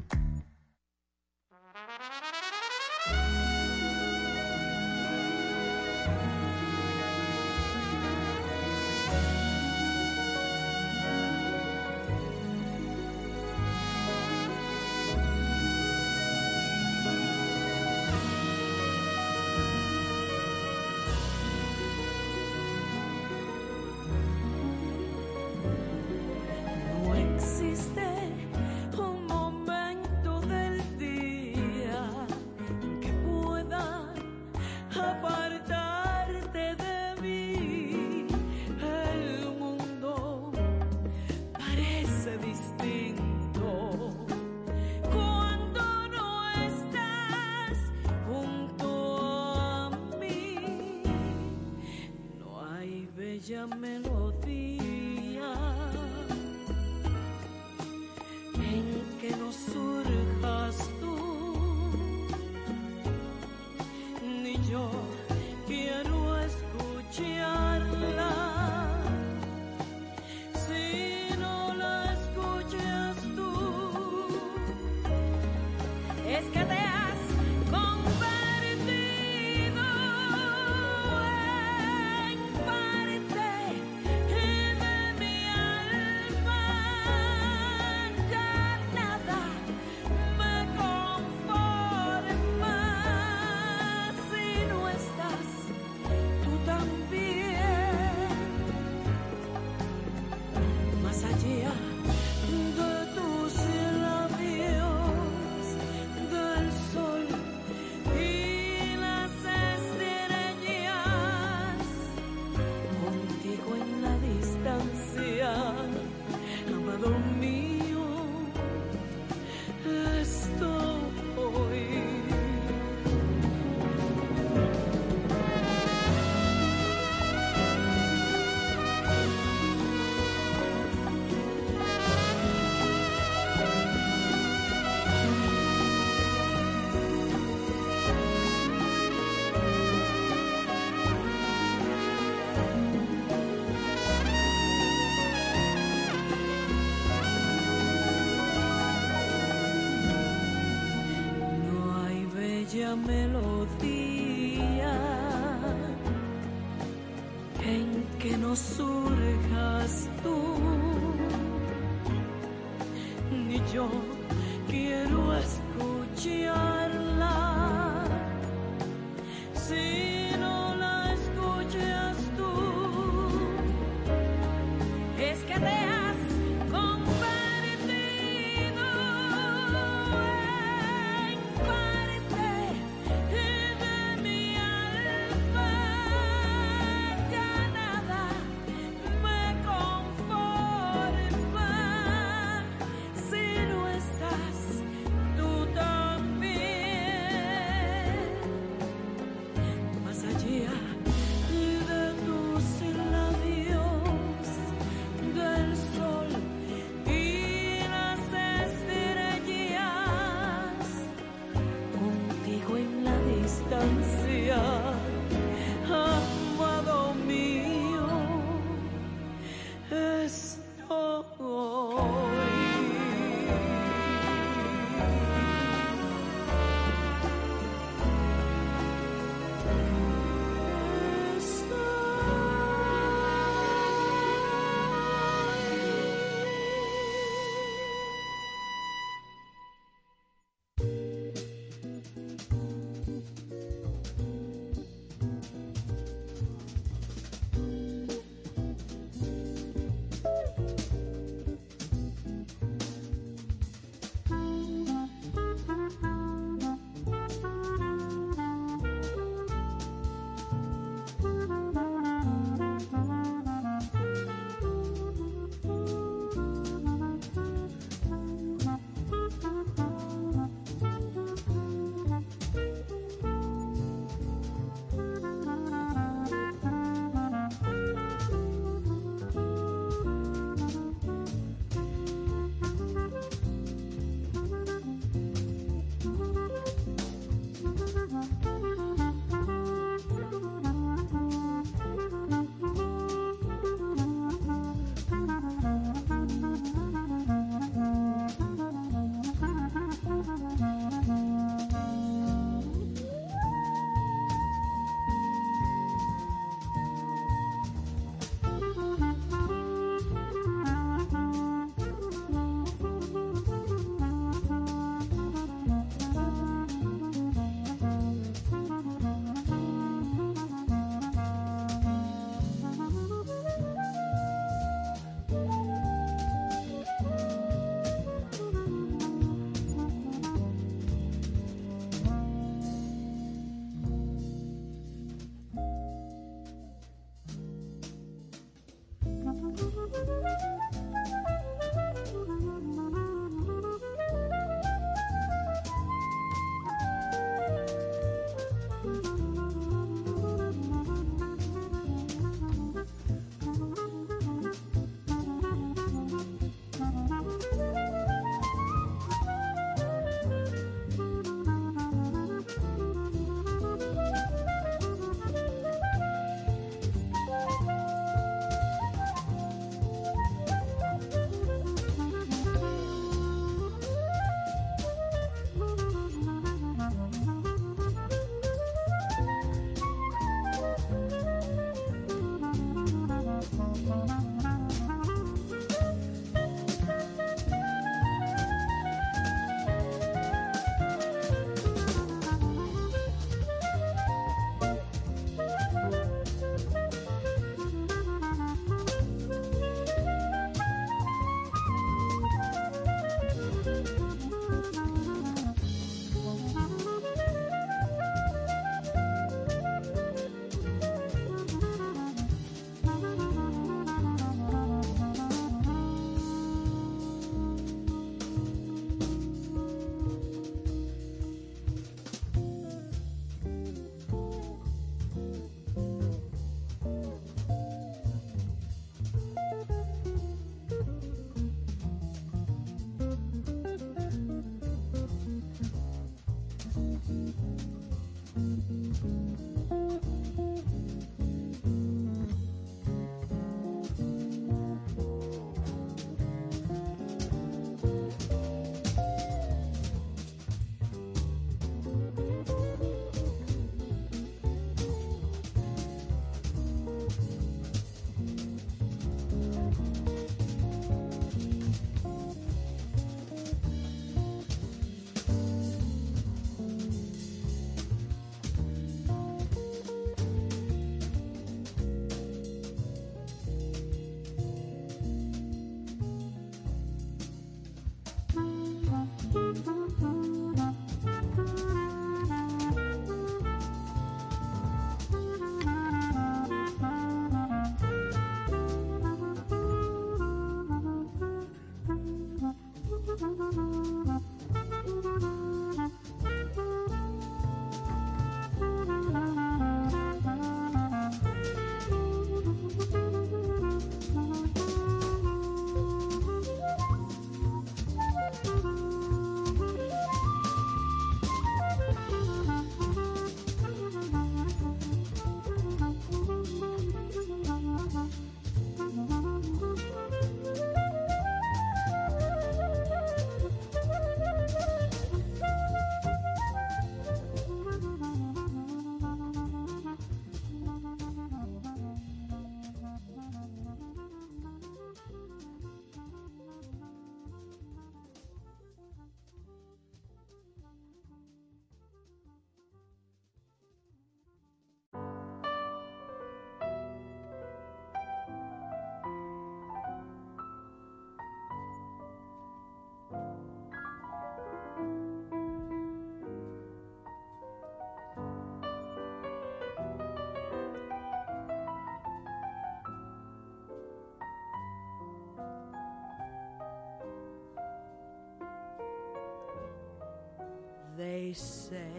They say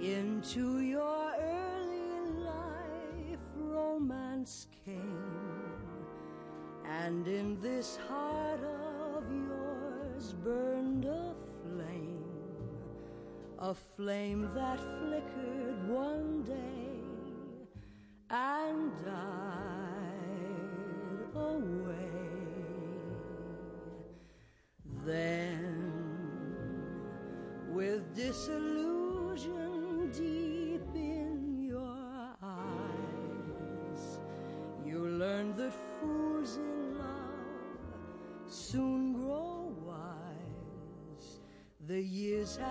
into your early life romance came and in this heart of yours burned a flame a flame that flickered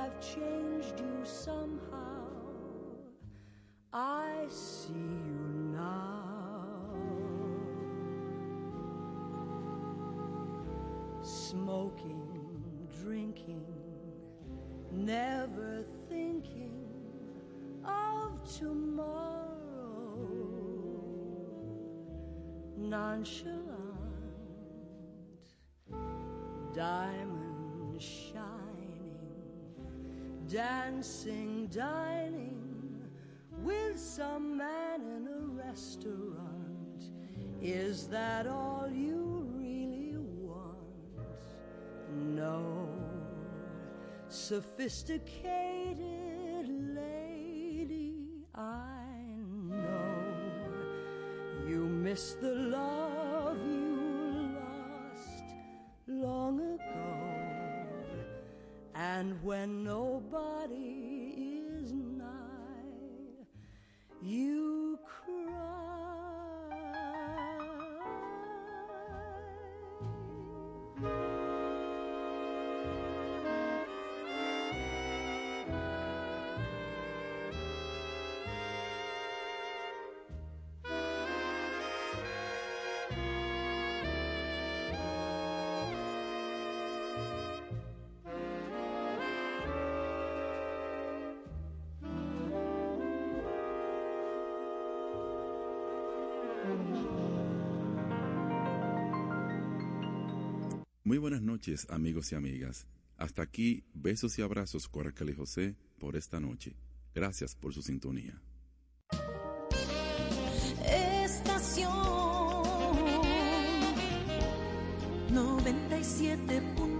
have changed you somehow. I see you now. Smoking drinking never thinking of tomorrow. Nonchalant dancing dining with some man in a restaurant? Is that all you really want? No. Sophisticated Muy buenas noches, amigos y amigas. Hasta aquí, besos y abrazos con Raquel y José por esta noche. Gracias por su sintonía. Estación 97.7